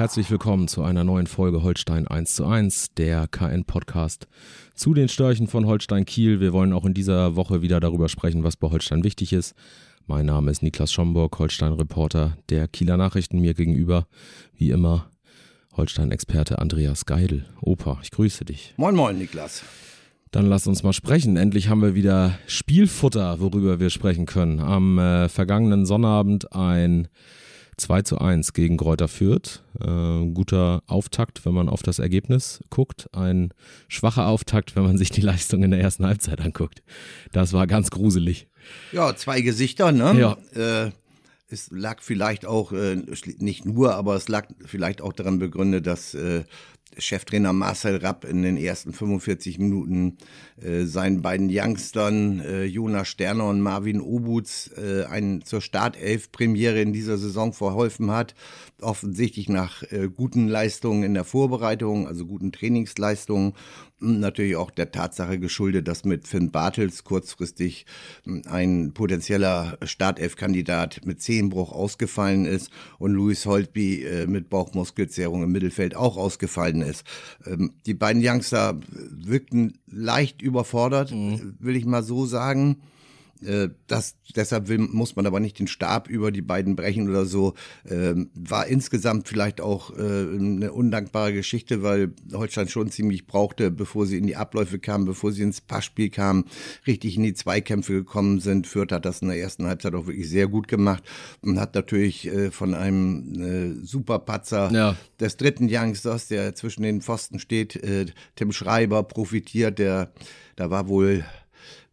Herzlich willkommen zu einer neuen Folge Holstein 1 zu 1, der KN-Podcast zu den Störchen von Holstein Kiel. Wir wollen auch in dieser Woche wieder darüber sprechen, was bei Holstein wichtig ist. Mein Name ist Niklas Schomburg, Holstein-Reporter der Kieler Nachrichten. Mir gegenüber, wie immer, Holstein-Experte Andreas Geidel. Opa, ich grüße dich. Moin Moin, Niklas. Dann lass uns mal sprechen. Endlich haben wir wieder Spielfutter, worüber wir sprechen können. Am äh, vergangenen Sonnabend ein 2 zu 1 gegen Kräuter Fürth. Äh, guter Auftakt, wenn man auf das Ergebnis guckt. Ein schwacher Auftakt, wenn man sich die Leistung in der ersten Halbzeit anguckt. Das war ganz gruselig. Ja, zwei Gesichter, ne? Ja. Äh, es lag vielleicht auch, äh, nicht nur, aber es lag vielleicht auch daran begründet, dass äh, Cheftrainer Marcel Rapp in den ersten 45 Minuten äh, seinen beiden Youngstern äh, Jonas Sterner und Marvin Obutz äh, einen zur Startelf-Premiere in dieser Saison verholfen hat. Offensichtlich nach äh, guten Leistungen in der Vorbereitung, also guten Trainingsleistungen natürlich auch der Tatsache geschuldet, dass mit Finn Bartels kurzfristig ein potenzieller Startelf-Kandidat mit Zehenbruch ausgefallen ist und Louis Holtby äh, mit Bauchmuskelzerrung im Mittelfeld auch ausgefallen ist. Ähm, die beiden Youngster wirkten leicht überfordert, mhm. will ich mal so sagen. Äh, das, deshalb will, muss man aber nicht den Stab über die beiden brechen oder so. Ähm, war insgesamt vielleicht auch äh, eine undankbare Geschichte, weil Holstein schon ziemlich brauchte, bevor sie in die Abläufe kamen, bevor sie ins Passspiel kamen, richtig in die Zweikämpfe gekommen sind. Fürth hat das in der ersten Halbzeit auch wirklich sehr gut gemacht und hat natürlich äh, von einem äh, Superpatzer ja. des dritten Youngsters, der zwischen den Pfosten steht, äh, Tim Schreiber profitiert, der da war wohl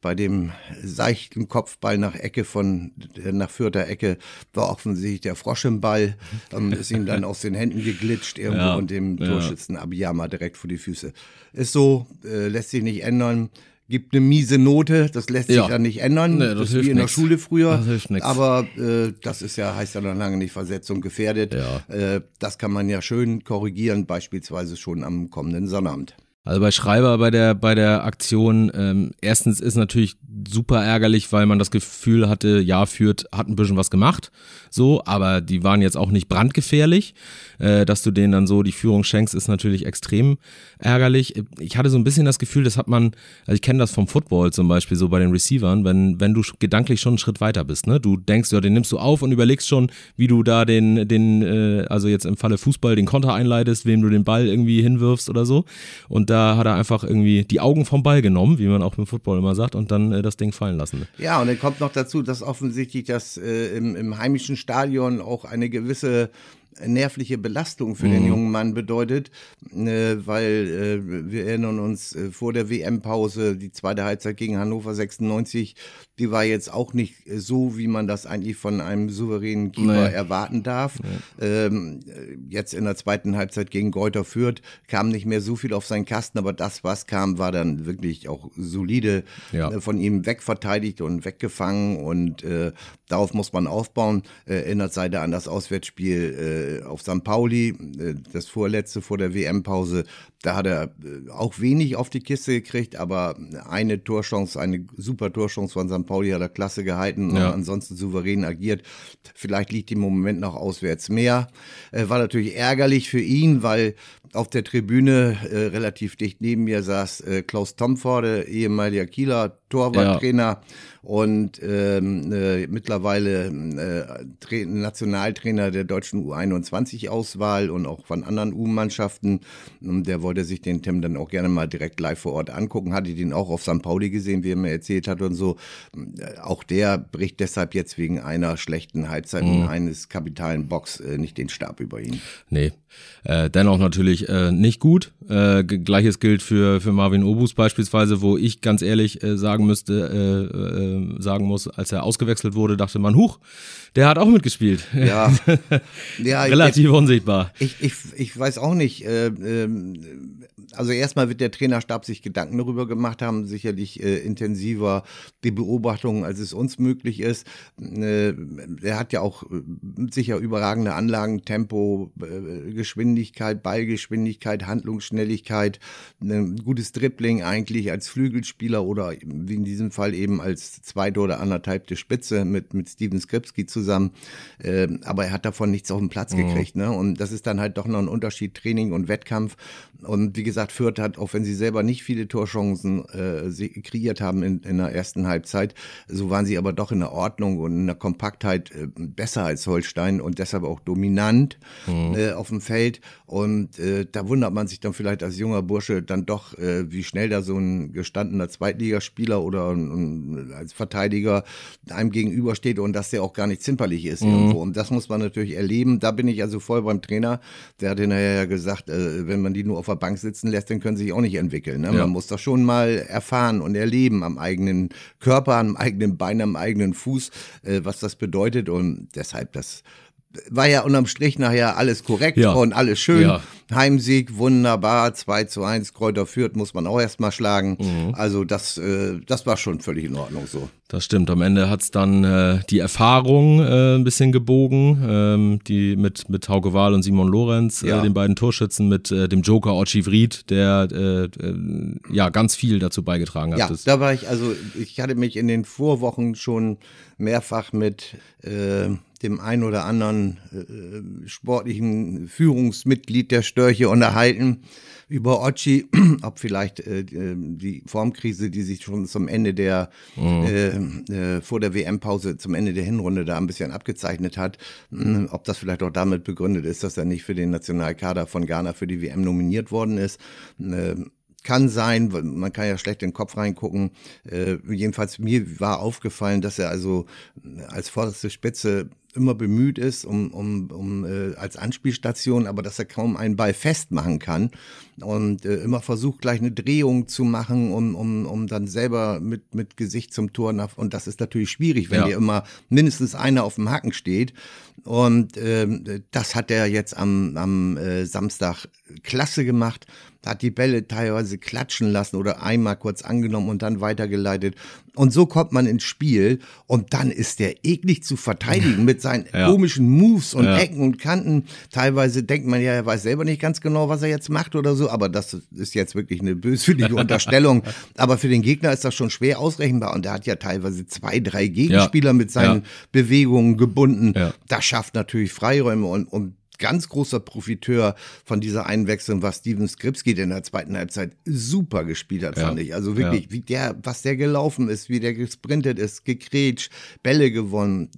bei dem seichten Kopfball nach Ecke von, nach Fürther Ecke war offensichtlich der Frosch im Ball, ähm, ist ihm dann aus den Händen geglitscht irgendwo ja, und dem ja. Torschützen Abiyama direkt vor die Füße. Ist so, äh, lässt sich nicht ändern gibt eine miese Note, das lässt sich ja, ja nicht ändern. Nee, das, das wie in der Schule früher. Nix. Aber äh, das ist ja, heißt ja noch lange nicht Versetzung gefährdet. Ja. Äh, das kann man ja schön korrigieren, beispielsweise schon am kommenden Sonnabend. Also bei Schreiber bei der bei der Aktion ähm, erstens ist natürlich super ärgerlich, weil man das Gefühl hatte, ja, führt hat ein bisschen was gemacht, so, aber die waren jetzt auch nicht brandgefährlich. Äh, dass du denen dann so die Führung schenkst, ist natürlich extrem ärgerlich. Ich hatte so ein bisschen das Gefühl, das hat man, also ich kenne das vom Football zum Beispiel so bei den Receivern, wenn wenn du gedanklich schon einen Schritt weiter bist, ne, du denkst ja, den nimmst du auf und überlegst schon, wie du da den den äh, also jetzt im Falle Fußball den Konter einleitest, wem du den Ball irgendwie hinwirfst oder so und da hat er einfach irgendwie die Augen vom Ball genommen, wie man auch im Football immer sagt, und dann äh, das Ding fallen lassen. Ja, und dann kommt noch dazu, dass offensichtlich das äh, im, im heimischen Stadion auch eine gewisse nervliche Belastung für mhm. den jungen Mann bedeutet, äh, weil äh, wir erinnern uns äh, vor der WM-Pause, die zweite Halbzeit gegen Hannover 96, die war jetzt auch nicht so, wie man das eigentlich von einem souveränen Keeper nee. erwarten darf. Nee. Ähm, jetzt in der zweiten Halbzeit gegen Geuter Fürth kam nicht mehr so viel auf seinen Kasten, aber das, was kam, war dann wirklich auch solide ja. äh, von ihm wegverteidigt und weggefangen und äh, darauf muss man aufbauen. Äh, erinnert sei da an das Auswärtsspiel äh, auf St. Pauli, äh, das vorletzte vor der WM-Pause. Da hat er äh, auch wenig auf die Kiste gekriegt, aber eine Torchance, eine super Torchance von St. Pauli hat er klasse gehalten ja. und ansonsten souverän agiert. Vielleicht liegt im Moment noch auswärts mehr. Äh, war natürlich ärgerlich für ihn, weil auf der Tribüne äh, relativ dicht neben mir saß äh, Klaus Tomforde, ehemaliger Kieler Torwarttrainer ja. und ähm, äh, mittlerweile äh, Nationaltrainer der deutschen U21-Auswahl und auch von anderen U-Mannschaften. Der wollte sich den Tim dann auch gerne mal direkt live vor Ort angucken, hatte den auch auf St. Pauli gesehen, wie er mir erzählt hat und so. Äh, auch der bricht deshalb jetzt wegen einer schlechten Halbzeit mhm. eines kapitalen Box äh, nicht den Stab über ihn. Nee, äh, dennoch natürlich äh, nicht gut. Äh, Gleiches gilt für, für Marvin Obus beispielsweise, wo ich ganz ehrlich äh, sagen müsste, sagen muss, als er ausgewechselt wurde, dachte man, huch, der hat auch mitgespielt. Ja, ja relativ ich, unsichtbar. Ich, ich, ich weiß auch nicht. Äh, äh, also erstmal wird der Trainerstab sich Gedanken darüber gemacht haben, sicherlich äh, intensiver die Beobachtungen, als es uns möglich ist. Äh, er hat ja auch äh, sicher überragende Anlagen, Tempo, äh, Geschwindigkeit, Ballgeschwindigkeit, Handlungsschnelligkeit, ein gutes Dribbling eigentlich als Flügelspieler oder wie in diesem Fall eben als zweite oder anderthalbte Spitze mit, mit Steven Skripski zusammen. Äh, aber er hat davon nichts auf den Platz mhm. gekriegt. Ne? Und das ist dann halt doch noch ein Unterschied Training und Wettkampf. Und wie gesagt, Fürth hat, auch wenn sie selber nicht viele Torchancen äh, kreiert haben in, in der ersten Halbzeit, so waren sie aber doch in der Ordnung und in der Kompaktheit äh, besser als Holstein und deshalb auch dominant mhm. äh, auf dem Feld. Und äh, da wundert man sich dann vielleicht als junger Bursche dann doch, äh, wie schnell da so ein gestandener Zweitligaspieler oder ein, als Verteidiger einem gegenübersteht und dass der auch gar nicht zimperlich ist mhm. irgendwo. Und das muss man natürlich erleben. Da bin ich also voll beim Trainer. Der hat hinterher ja gesagt, äh, wenn man die nur auf der Bank sitzen lässt, dann können sie sich auch nicht entwickeln. Ne? Ja. Man muss das schon mal erfahren und erleben am eigenen Körper, am eigenen Bein, am eigenen Fuß, äh, was das bedeutet. Und deshalb das war ja unterm Strich nachher alles korrekt ja. und alles schön. Ja. Heimsieg, wunderbar, 2 zu 1, Kräuter führt, muss man auch erstmal schlagen. Mhm. Also das, äh, das war schon völlig in Ordnung so. Das stimmt. Am Ende hat's dann äh, die Erfahrung äh, ein bisschen gebogen, ähm, die mit, mit Hauke Wahl und Simon Lorenz, äh, ja. den beiden Torschützen, mit äh, dem Joker Ochi Vried, der äh, ja ganz viel dazu beigetragen hat. Ja, da war ich, also ich hatte mich in den Vorwochen schon mehrfach mit dem ein oder anderen äh, sportlichen Führungsmitglied der Störche unterhalten über Ochi, ob vielleicht äh, die Formkrise, die sich schon zum Ende der mhm. äh, äh, vor der WM-Pause zum Ende der Hinrunde da ein bisschen abgezeichnet hat, mh, ob das vielleicht auch damit begründet ist, dass er nicht für den Nationalkader von Ghana für die WM nominiert worden ist. Äh, kann sein, man kann ja schlecht in den Kopf reingucken. Äh, jedenfalls mir war aufgefallen, dass er also als vorderste Spitze immer bemüht ist, um, um, um äh, als Anspielstation, aber dass er kaum einen Ball festmachen kann und äh, immer versucht, gleich eine Drehung zu machen, um, um, um dann selber mit, mit Gesicht zum Tor nach. Und das ist natürlich schwierig, wenn ja. dir immer mindestens einer auf dem Haken steht. Und ähm, das hat er jetzt am, am äh, Samstag klasse gemacht hat die Bälle teilweise klatschen lassen oder einmal kurz angenommen und dann weitergeleitet. Und so kommt man ins Spiel und dann ist der eklig zu verteidigen mit seinen ja. komischen Moves und ja. Ecken und Kanten. Teilweise denkt man ja, er weiß selber nicht ganz genau, was er jetzt macht oder so, aber das ist jetzt wirklich eine böswillige Unterstellung. aber für den Gegner ist das schon schwer ausrechenbar und er hat ja teilweise zwei, drei Gegenspieler ja. mit seinen Bewegungen gebunden. Das schafft natürlich Freiräume und, und ganz großer Profiteur von dieser Einwechslung war Steven Skripski, der in der zweiten Halbzeit super gespielt hat, ja. fand ich. Also wirklich, ja. wie der, was der gelaufen ist, wie der gesprintet ist, gekrätscht, Bälle gewonnen.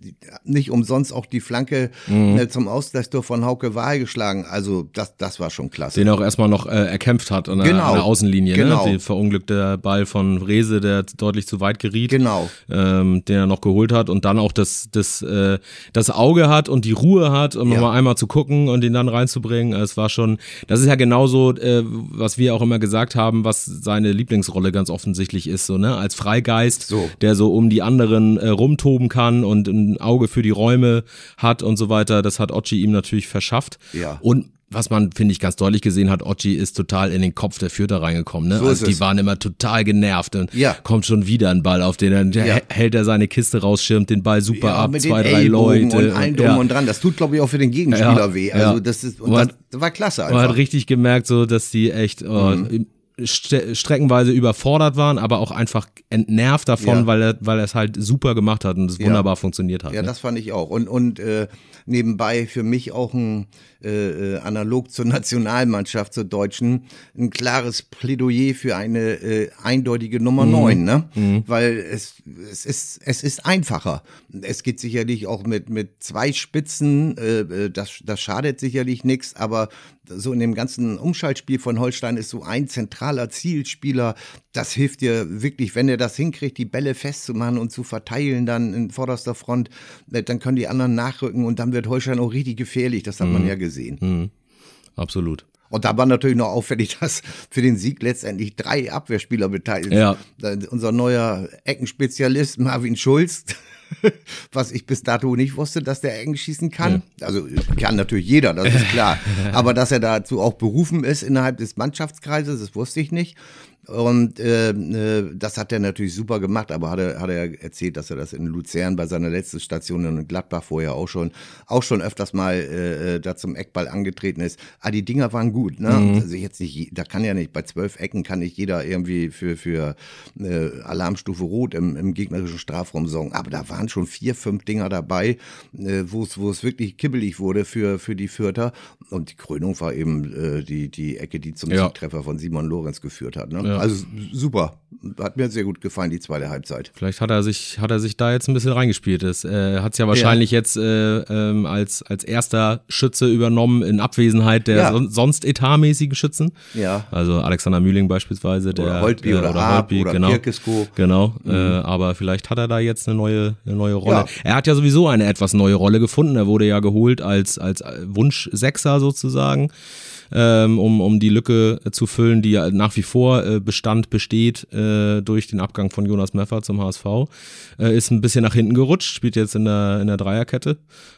Nicht umsonst auch die Flanke mhm. äh, zum Ausgleichstor von Hauke Wahl geschlagen. Also das, das war schon klasse. Den auch erstmal noch äh, erkämpft hat an der, genau. an der Außenlinie. Ne? Genau. Ne? Der verunglückte Ball von Rese, der deutlich zu weit geriet. Genau. Ähm, den er noch geholt hat und dann auch das, das, äh, das Auge hat und die Ruhe hat, um ja. nochmal einmal zu gucken, gucken und ihn dann reinzubringen. Es war schon, das ist ja genauso, äh, was wir auch immer gesagt haben, was seine Lieblingsrolle ganz offensichtlich ist, so, ne? Als Freigeist, so. der so um die anderen äh, rumtoben kann und ein Auge für die Räume hat und so weiter. Das hat Ochi ihm natürlich verschafft. Ja. Und was man, finde ich, ganz deutlich gesehen hat, Ochi ist total in den Kopf der Fürther reingekommen. Ne? So also die es. waren immer total genervt und ja. kommt schon wieder ein Ball auf den, dann ja. hält er seine Kiste raus, schirmt den Ball super ja, ab, zwei, drei Leute. Und ein Drum und dran. Das tut, glaube ich, auch für den Gegenspieler weh. Also das ist, und man, das war klasse einfach. Man hat richtig gemerkt, so, dass die echt, oh, mhm streckenweise überfordert waren, aber auch einfach entnervt davon, ja. weil er weil er es halt super gemacht hat und es wunderbar funktioniert hat. Ja, ne? das fand ich auch. Und und äh, nebenbei für mich auch ein äh, äh, analog zur Nationalmannschaft, zur Deutschen, ein klares Plädoyer für eine äh, eindeutige Nummer mhm. 9, ne? Mhm. Weil es, es, ist, es ist einfacher. Es geht sicherlich auch mit, mit zwei Spitzen, äh, äh das, das schadet sicherlich nichts, aber so in dem ganzen Umschaltspiel von Holstein ist so ein zentraler Zielspieler, das hilft dir wirklich, wenn er das hinkriegt, die Bälle festzumachen und zu verteilen dann in vorderster Front, äh, dann können die anderen nachrücken und dann wird Holstein auch richtig gefährlich, das hat mhm. man ja gesehen gesehen. Mhm. Absolut. Und da war natürlich noch auffällig, dass für den Sieg letztendlich drei Abwehrspieler beteiligt ja. Unser neuer Eckenspezialist Marvin Schulz, was ich bis dato nicht wusste, dass der eng schießen kann. Ja. Also kann natürlich jeder, das ist klar. Aber dass er dazu auch berufen ist innerhalb des Mannschaftskreises, das wusste ich nicht. Und äh, äh, das hat er natürlich super gemacht, aber hat er, hat er erzählt, dass er das in Luzern bei seiner letzten Station in Gladbach vorher auch schon, auch schon öfters mal äh, äh, da zum Eckball angetreten ist. Ah, die Dinger waren gut, ne? Mhm. Also jetzt nicht, da kann ja nicht, bei zwölf Ecken kann nicht jeder irgendwie für, für äh, Alarmstufe Rot im, im gegnerischen Strafraum sorgen. Aber da waren schon vier, fünf Dinger dabei, äh, wo es, wo es wirklich kibbelig wurde für, für die Fürther. Und die Krönung war eben äh, die, die Ecke, die zum ja. Siegtreffer von Simon Lorenz geführt hat. Ne? Ja. Also super. Hat mir sehr gut gefallen, die zweite Halbzeit. Vielleicht hat er sich, hat er sich da jetzt ein bisschen reingespielt. Er äh, hat es ja wahrscheinlich ja. jetzt äh, ähm, als, als erster Schütze übernommen in Abwesenheit der ja. son sonst etatmäßigen Schützen. Ja. Also Alexander Mühling beispielsweise, der oder Holtby oder, oder, Holtby, oder genau. Kirkesko. Genau. Mhm. Äh, aber vielleicht hat er da jetzt eine neue, eine neue Rolle. Ja. Er hat ja sowieso eine etwas neue Rolle gefunden. Er wurde ja geholt als, als Wunsch-Sechser sozusagen ähm, um, um die Lücke zu füllen, die ja nach wie vor äh, Bestand besteht äh, durch den Abgang von Jonas Meffer zum HSV. Äh, ist ein bisschen nach hinten gerutscht, spielt jetzt in der, in der Dreierkette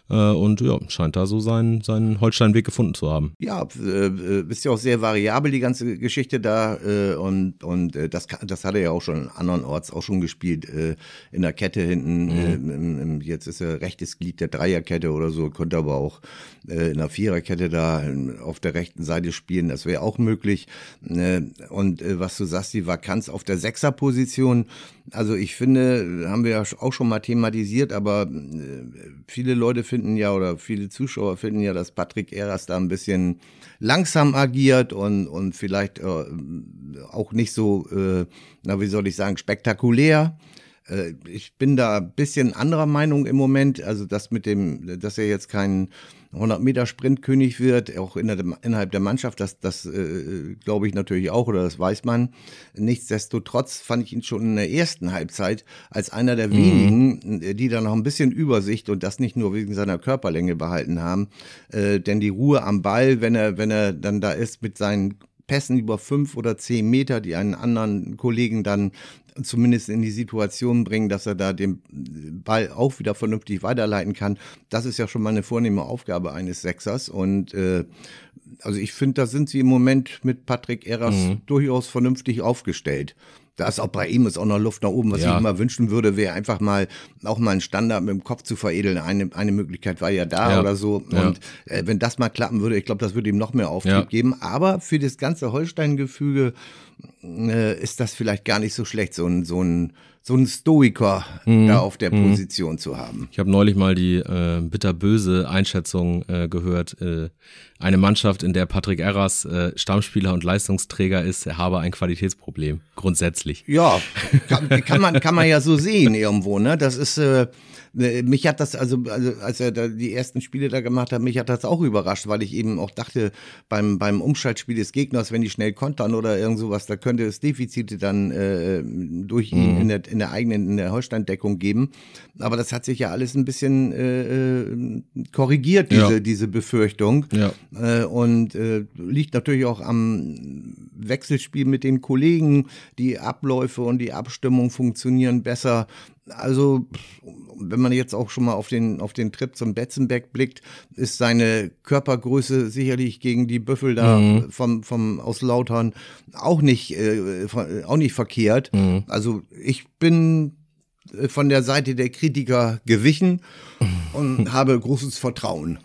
äh, und ja, scheint da so seinen, seinen Holstein-Weg gefunden zu haben. Ja, äh, ist ja auch sehr variabel, die ganze Geschichte da äh, und, und äh, das, das hat er ja auch schon andernorts auch schon gespielt, äh, in der Kette hinten, mhm. äh, im, im, jetzt ist er rechtes Glied der Dreierkette oder so, könnte aber auch äh, in der Viererkette da auf der rechten Seite spielen, das wäre auch möglich. Äh, und äh, was du sagst, die Vakanz auf der Sechserposition, also ich finde, haben wir ja auch schon mal thematisiert, aber viele Leute finden ja oder viele Zuschauer finden ja, dass Patrick Eras da ein bisschen langsam agiert und, und vielleicht äh, auch nicht so, äh, na wie soll ich sagen, spektakulär. Äh, ich bin da ein bisschen anderer Meinung im Moment. Also das mit dem, dass er jetzt kein 100 Meter Sprintkönig wird, auch innerhalb der Mannschaft, das, das äh, glaube ich natürlich auch oder das weiß man. Nichtsdestotrotz fand ich ihn schon in der ersten Halbzeit als einer der mhm. wenigen, die da noch ein bisschen Übersicht und das nicht nur wegen seiner Körperlänge behalten haben. Äh, denn die Ruhe am Ball, wenn er, wenn er dann da ist mit seinen Pässen über fünf oder zehn Meter, die einen anderen Kollegen dann zumindest in die Situation bringen, dass er da den Ball auch wieder vernünftig weiterleiten kann. Das ist ja schon mal eine vornehme Aufgabe eines Sechsers. Und äh, also ich finde, da sind sie im Moment mit Patrick Eras mhm. durchaus vernünftig aufgestellt. Da ist auch bei ihm ist auch noch Luft nach oben. Was ja. ich immer wünschen würde, wäre einfach mal auch mal einen Standard mit dem Kopf zu veredeln. Eine, eine Möglichkeit war ja da ja. oder so. Und äh, wenn das mal klappen würde, ich glaube, das würde ihm noch mehr Auftrieb geben. Aber für das ganze Holstein-Gefüge äh, ist das vielleicht gar nicht so schlecht, so ein, so ein so einen Stoiker mhm. da auf der mhm. Position mhm. zu haben. Ich habe neulich mal die äh, bitterböse Einschätzung äh, gehört. Äh, eine Mannschaft, in der Patrick Erras äh, Stammspieler und Leistungsträger ist, habe ein Qualitätsproblem, grundsätzlich. Ja, kann, kann, man, kann man ja so sehen irgendwo. Ne? Das ist, äh, mich hat das, also, also als er da die ersten Spiele da gemacht hat, mich hat das auch überrascht, weil ich eben auch dachte, beim, beim Umschaltspiel des Gegners, wenn die schnell kontern oder irgend sowas, da könnte es Defizite dann äh, durch ihn mhm. in, der, in der eigenen, in der Holstein-Deckung geben. Aber das hat sich ja alles ein bisschen äh, äh korrigiert, diese, ja. diese Befürchtung. Ja. Äh, und äh, liegt natürlich auch am Wechselspiel mit den Kollegen. Die Abläufe und die Abstimmung funktionieren besser. Also, wenn man jetzt auch schon mal auf den, auf den Trip zum Betzenbeck blickt, ist seine Körpergröße sicherlich gegen die Büffel da mhm. vom, vom aus Lautern auch nicht, äh, auch nicht verkehrt. Mhm. Also, ich bin äh, von der Seite der Kritiker gewichen und habe großes Vertrauen.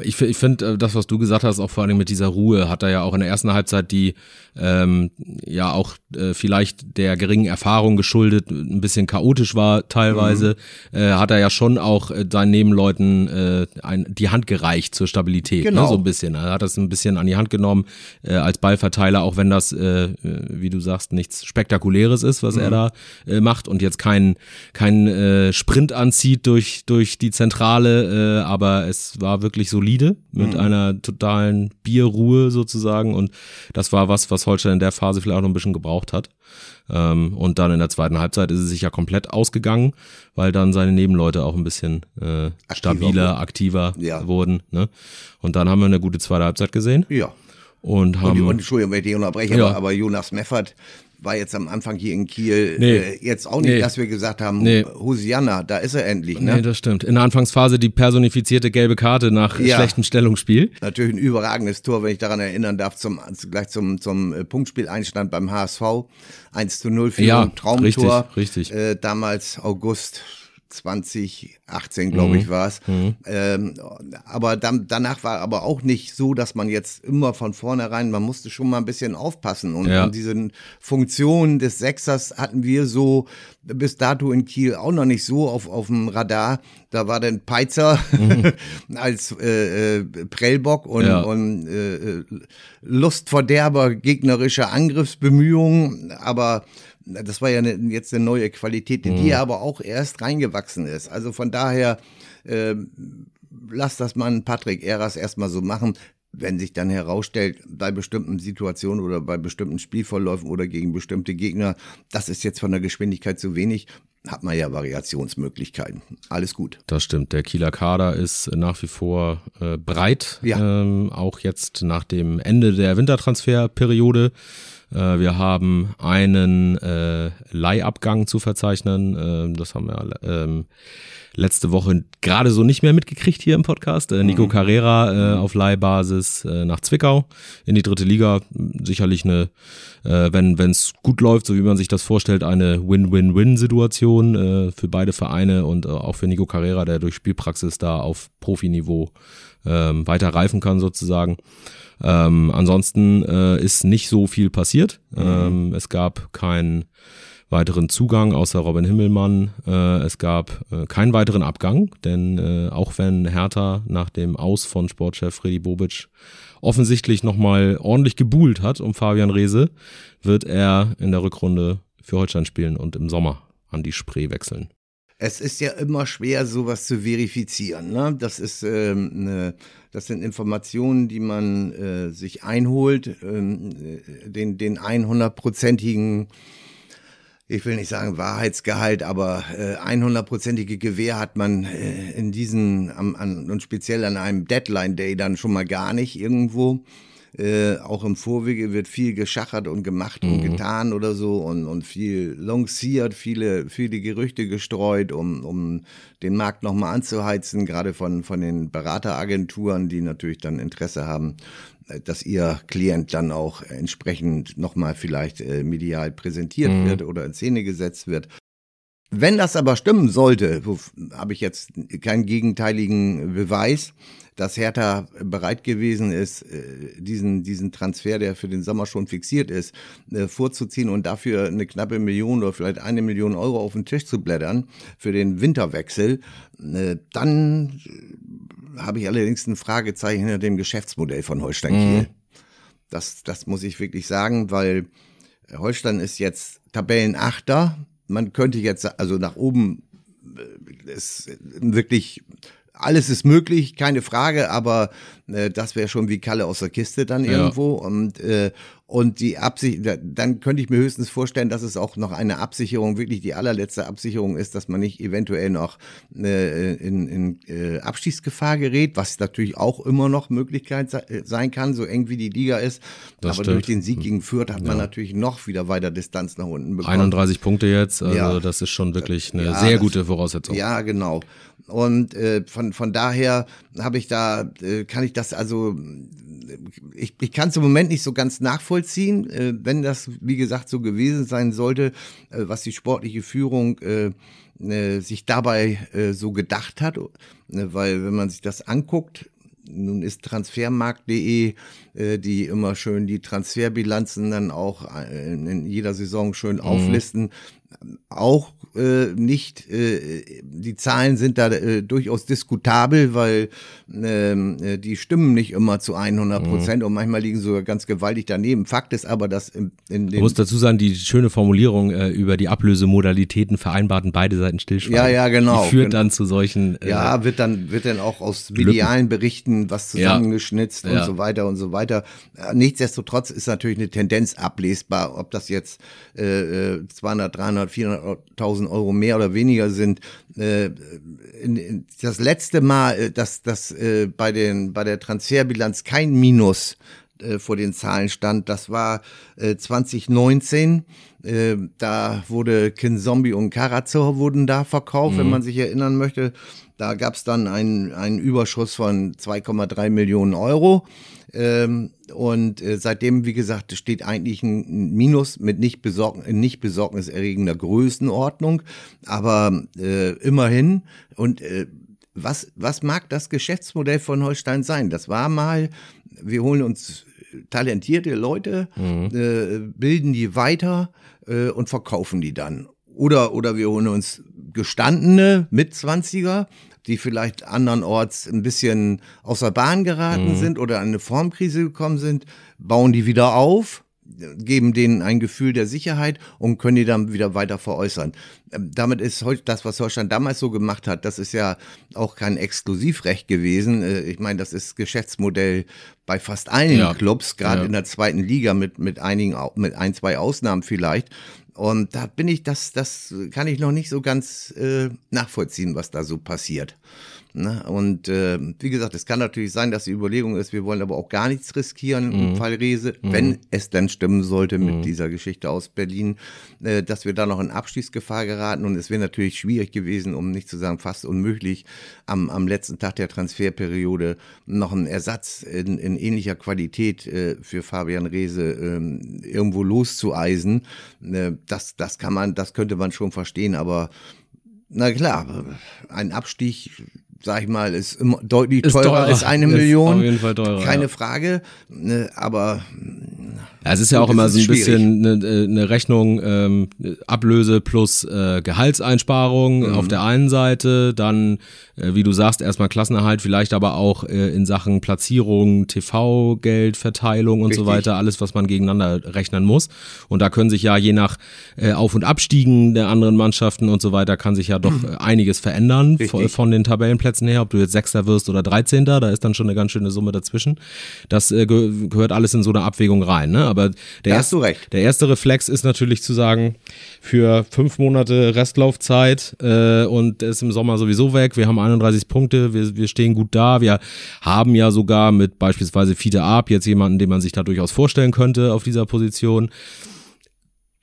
Ich, ich finde, äh, das, was du gesagt hast, auch vor allem mit dieser Ruhe, hat er ja auch in der ersten Halbzeit die ähm, ja auch äh, vielleicht der geringen Erfahrung geschuldet, ein bisschen chaotisch war teilweise, mhm. äh, hat er ja schon auch äh, seinen Nebenleuten äh, ein, die Hand gereicht zur Stabilität, ne, genau. ne, so ein bisschen. Er hat das ein bisschen an die Hand genommen äh, als Ballverteiler, auch wenn das, äh, wie du sagst, nichts Spektakuläres ist, was mhm. er da äh, macht und jetzt keinen kein, äh, Sprint anzieht durch, durch die Zentrale, äh, aber es war wirklich solide mit mhm. einer totalen Bierruhe sozusagen und das war was, was Holstein in der Phase vielleicht auch noch ein bisschen gebraucht hat. Ähm, und dann in der zweiten Halbzeit ist es sich ja komplett ausgegangen, weil dann seine Nebenleute auch ein bisschen äh, stabiler, aktiver ja. wurden. Ne? Und dann haben wir eine gute zweite Halbzeit gesehen. Ja. Und haben. Und, und Entschuldigung, wenn ich die unterbreche, ja. aber, aber Jonas Meffert war jetzt am Anfang hier in Kiel Nee. äh, jetzt auch nicht, Nee. dass wir gesagt haben, Nee. Hosianna, da ist er endlich. Ne? Nee, das stimmt. In der Anfangsphase die personifizierte gelbe Karte nach Ja. schlechtem Stellungsspiel. Natürlich ein überragendes Tor, wenn ich daran erinnern darf, zum, gleich zum, zum äh, Punktspieleinstand beim HSV. 1 zu 0 für Ja, ein Traumtor. richtig, richtig. Äh, damals August 2018, glaube Mhm. ich, war es. Ähm, aber dann, danach war aber auch nicht so, dass man jetzt immer von vornherein, man musste schon mal ein bisschen aufpassen. Und, Ja. und diese Funktion des Sechsers hatten wir so bis dato in Kiel auch noch nicht so auf, auf dem Radar. Da war dann Peitzer als äh, äh, Prellbock und, Mhm. Ja. und äh, äh, Lustverderber gegnerischer Angriffsbemühungen, aber das war ja ne, jetzt eine neue Qualität, in die Mhm. er aber auch erst reingewachsen ist. Also von daher äh, lass das mal Patrick Eras erstmal so machen. Wenn sich dann herausstellt, bei bestimmten Situationen oder bei bestimmten Spielverläufen oder gegen bestimmte Gegner, das ist jetzt von der Geschwindigkeit zu wenig, hat man ja Variationsmöglichkeiten. Alles gut. Das stimmt. Der Kieler Kader ist nach wie vor äh, breit. Ja. Ähm, auch jetzt nach dem Ende der Wintertransferperiode. Äh, wir haben einen äh, Leihabgang zu verzeichnen. Ähm, das haben wir ähm, letzte Woche gerade so nicht mehr mitgekriegt hier im Podcast. Äh, Nico Carrera äh, auf Leihbasis äh, nach Zwickau in die dritte Liga. Sicherlich eine, äh, wenn es gut läuft, so wie man sich das vorstellt, eine Win-Win-Win-Situation äh, für beide Vereine und äh, auch für Nico Carrera, der durch Spielpraxis da auf Profiniveau ähm, weiter reifen kann sozusagen. Ähm, ansonsten äh, ist nicht so viel passiert. Ähm, es gab keinen weiteren Zugang außer Robin Himmelmann. Äh, es gab äh, keinen weiteren Abgang, denn äh, auch wenn Hertha nach dem Aus von Sportchef Freddy Bobic offensichtlich nochmal ordentlich gebuhlt hat um Fabian Reese, wird er in der Rückrunde für Holstein spielen und im Sommer an die Spree wechseln. Es ist ja immer schwer, sowas zu verifizieren. Ne? Das ist, ähm, ne, das sind Informationen, die man äh, sich einholt, ähm, äh, den, den 100-prozentigen, ich will nicht sagen Wahrheitsgehalt, aber äh, 100-prozentige Gewähr hat man äh, in diesen, am, an, und speziell an einem Deadline-Day dann schon mal gar nicht irgendwo. Äh, auch im Vorwege wird viel geschachert und gemacht und getan oder so und, und viel lanciert, viele, viele Gerüchte gestreut, um, um den Markt nochmal anzuheizen, gerade von, von den Berateragenturen, die natürlich dann Interesse haben, äh, dass ihr Klient dann auch entsprechend nochmal vielleicht äh, medial präsentiert wird oder in Szene gesetzt wird. Wenn das aber stimmen sollte, habe ich jetzt keinen gegenteiligen Beweis, dass Hertha bereit gewesen ist, äh, diesen, diesen Transfer, der für den Sommer schon fixiert ist, äh, vorzuziehen und dafür eine knappe Million oder vielleicht eine Million Euro auf den Tisch zu blättern für den Winterwechsel, äh, dann habe ich allerdings ein Fragezeichen hinter dem Geschäftsmodell von Holstein Kiel. Das, das muss ich wirklich sagen, weil Holstein ist jetzt Tabellenachter. Man könnte jetzt, also nach oben ist wirklich alles ist möglich, keine Frage, aber äh, das wäre schon wie Kalle aus der Kiste dann Ja. irgendwo. Und, äh, und die Absicht, da- dann könnte ich mir höchstens vorstellen, dass es auch noch eine Absicherung, wirklich die allerletzte Absicherung ist, dass man nicht eventuell noch äh, in, in äh, Abstiegsgefahr gerät, was natürlich auch immer noch Möglichkeit äh, sein kann, so eng wie die Liga ist. Das aber stimmt. durch den Sieg gegen Fürth hat man natürlich noch wieder weiter Distanz nach unten bekommen. 31 Punkte jetzt, also Ja. das ist schon wirklich eine Ja, sehr gute Voraussetzung. Ja, genau. Und äh, von, von daher habe ich da, äh, kann ich das also, ich, ich kann es im Moment nicht so ganz nachvollziehen, äh, wenn das, wie gesagt, so gewesen sein sollte, äh, was die sportliche Führung äh, äh, sich dabei äh, so gedacht hat. Äh, weil wenn man sich das anguckt, nun ist transfermarkt.de, äh, die immer schön die Transferbilanzen dann auch äh, in jeder Saison schön auflisten, auch äh, nicht, äh, die Zahlen sind da äh, durchaus diskutabel, weil ähm, äh, die stimmen nicht immer zu 100 Prozent und manchmal liegen sogar ganz gewaltig daneben. Fakt ist aber, dass in, in Ich den muss dazu sagen, die schöne Formulierung äh, über die Ablösemodalitäten vereinbarten beide Seiten stillschweigen. Ja, ja, genau, Die führt genau. dann zu solchen. Äh, Ja, wird dann, wird dann auch aus medialen Berichten was zusammengeschnitzt und Ja. so weiter und so weiter. Äh, Nichtsdestotrotz ist natürlich eine Tendenz ablesbar, ob das jetzt äh, 200, 300, 400.000 Euro mehr oder weniger sind. Äh, das letzte Mal, äh, dass das äh, bei den bei der Transferbilanz kein Minus äh, vor den Zahlen stand. Das war äh, 2019. Äh, da wurde Kin Zombie und Karazor wurden da verkauft, mhm. wenn man sich erinnern möchte. Da gab es dann einen, einen Überschuss von 2,3 Millionen Euro. Ähm, und äh, seitdem, wie gesagt, steht eigentlich ein Minus mit nicht, besorg nicht besorgniserregender Größenordnung. Aber äh, immerhin. Und äh, was, was mag das Geschäftsmodell von Holstein sein? Das war mal, wir holen uns talentierte Leute, mhm. äh, bilden die weiter äh, und verkaufen die dann. Oder, oder wir holen uns gestandene Mitzwanziger, die vielleicht andernorts ein bisschen aus der Bahn geraten mhm. sind oder an eine Formkrise gekommen sind, bauen die wieder auf geben denen ein Gefühl der Sicherheit und können die dann wieder weiter veräußern. Ähm, damit ist das, was Deutschland damals so gemacht hat, das ist ja auch kein Exklusivrecht gewesen. Äh, ich meine, das ist Geschäftsmodell bei fast allen ja. Clubs, gerade ja. in der zweiten Liga mit, mit einigen, mit ein, zwei Ausnahmen vielleicht. Und da bin ich, das, das kann ich noch nicht so ganz äh, nachvollziehen, was da so passiert. Ne? Und äh, wie gesagt, es kann natürlich sein, dass die Überlegung ist, wir wollen aber auch gar nichts riskieren mhm. im Fall Rese, mhm. wenn es dann stimmen sollte mit mhm. dieser Geschichte aus Berlin, äh, dass wir da noch in Abstiegsgefahr geraten. Und es wäre natürlich schwierig gewesen, um nicht zu sagen fast unmöglich, am, am letzten Tag der Transferperiode noch einen Ersatz in, in ähnlicher Qualität äh, für Fabian Rehse äh, irgendwo loszueisen. Äh, das, das kann man, das könnte man schon verstehen, aber na klar, ein Abstieg sag ich mal, ist immer deutlich teurer, teurer, als eine Million. Auf jeden Fall teurer. Keine ja. Frage. Ne, aber ja, es ist ja auch immer so ein schwierig. bisschen eine, äh, eine Rechnung ähm, Ablöse plus äh, Gehaltseinsparung mhm. auf der einen Seite, dann, äh, wie du sagst, erstmal Klassenerhalt, vielleicht aber auch äh, in Sachen Platzierung, TV-Geldverteilung und Richtig. so weiter, alles, was man gegeneinander rechnen muss. Und da können sich ja je nach äh, Auf- und Abstiegen der anderen Mannschaften und so weiter, kann sich ja doch mhm. einiges verändern von, von, den Tabellenplätzen her, ob du jetzt Sechster wirst oder Dreizehnter, da ist dann schon eine ganz schöne Summe dazwischen. Das äh, gehört alles in so eine Abwägung rein. Ne? Aber der, erst, der erste Reflex ist natürlich zu sagen, für fünf Monate Restlaufzeit äh, und ist im Sommer sowieso weg. Wir haben 31 Punkte, wir, wir stehen gut da. Wir haben ja sogar mit beispielsweise Fiete Ab jetzt jemanden, den man sich da durchaus vorstellen könnte auf dieser Position.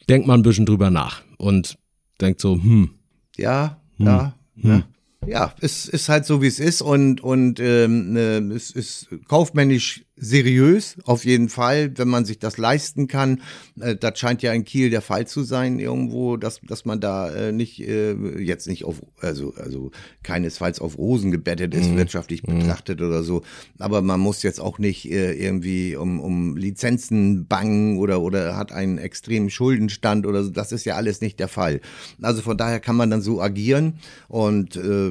Denkt man ein bisschen drüber nach und denkt so, hm. Ja, hm, ja, hm. ja ja, es ist halt so, wie es ist und, und ähm, äh, es ist kaufmännisch seriös, auf jeden Fall, wenn man sich das leisten kann. Äh, das scheint ja in Kiel der Fall zu sein, irgendwo, dass, dass man da äh, nicht, äh, jetzt nicht auf, also, also keinesfalls auf Rosen gebettet ist, mhm. wirtschaftlich mhm. betrachtet oder so. Aber man muss jetzt auch nicht äh, irgendwie um, um Lizenzen bangen oder, oder hat einen extremen Schuldenstand oder so. Das ist ja alles nicht der Fall. Also von daher kann man dann so agieren und äh,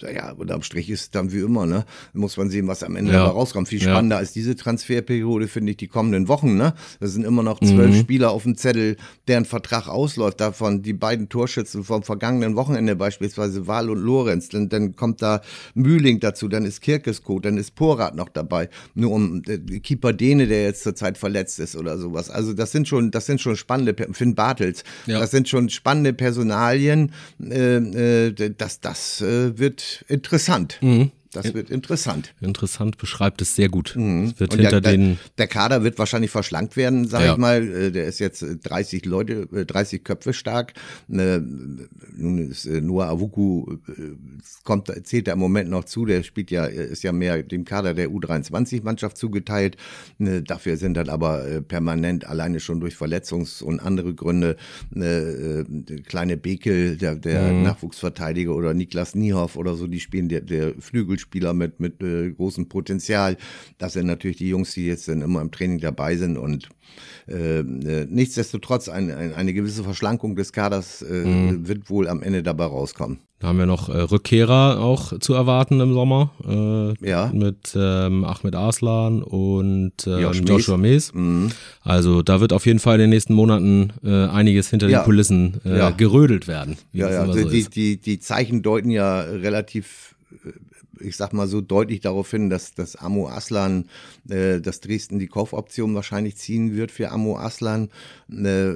ja, unterm Strich ist dann wie immer, ne? Muss man sehen, was am Ende ja. rauskommt. Viel spannender ja. als diese Transferperiode finde ich die kommenden Wochen, ne? Da sind immer noch zwölf mhm. Spieler auf dem Zettel, deren Vertrag ausläuft. Davon die beiden Torschützen vom vergangenen Wochenende beispielsweise Wahl und Lorenz. Dann, dann kommt da Mühling dazu, dann ist Kirkesko, dann ist Porat noch dabei. Nur um äh, Keeper Dene, der jetzt zurzeit verletzt ist oder sowas. Also das sind schon, das sind schon spannende, Finn Bartels, ja. das sind schon spannende Personalien. Äh, äh, das, das äh, wird interessant. Mhm. Das wird interessant. Interessant beschreibt es sehr gut. Mhm. wird hinter der, den der Kader wird wahrscheinlich verschlankt werden, sage ja. ich mal. Äh, der ist jetzt 30 Leute, 30 äh, Köpfe stark. Äh, nun ist Noah Avuku kommt, zählt er im Moment noch zu. Der spielt ja, ist ja mehr dem Kader der U23-Mannschaft zugeteilt. Dafür sind dann aber permanent alleine schon durch Verletzungs- und andere Gründe kleine Bekel, der, der mhm. Nachwuchsverteidiger oder Niklas Niehoff oder so, die spielen der, der Flügel Spieler mit, mit äh, großem Potenzial. Das sind natürlich die Jungs, die jetzt dann immer im Training dabei sind und äh, äh, nichtsdestotrotz ein, ein, eine gewisse Verschlankung des Kaders äh, mhm. wird wohl am Ende dabei rauskommen. Da haben wir noch äh, Rückkehrer auch zu erwarten im Sommer. Äh, ja. Mit ähm, Ahmed Arslan und ähm, Joshua Mees. Mhm. Also da wird auf jeden Fall in den nächsten Monaten äh, einiges hinter ja. den Kulissen äh, ja. gerödelt werden. Ja, ja. So die, die, die Zeichen deuten ja relativ äh, ich sag mal so deutlich darauf hin, dass, dass Amo Aslan, äh, dass Dresden die Kaufoption wahrscheinlich ziehen wird für Amo Aslan. Äh,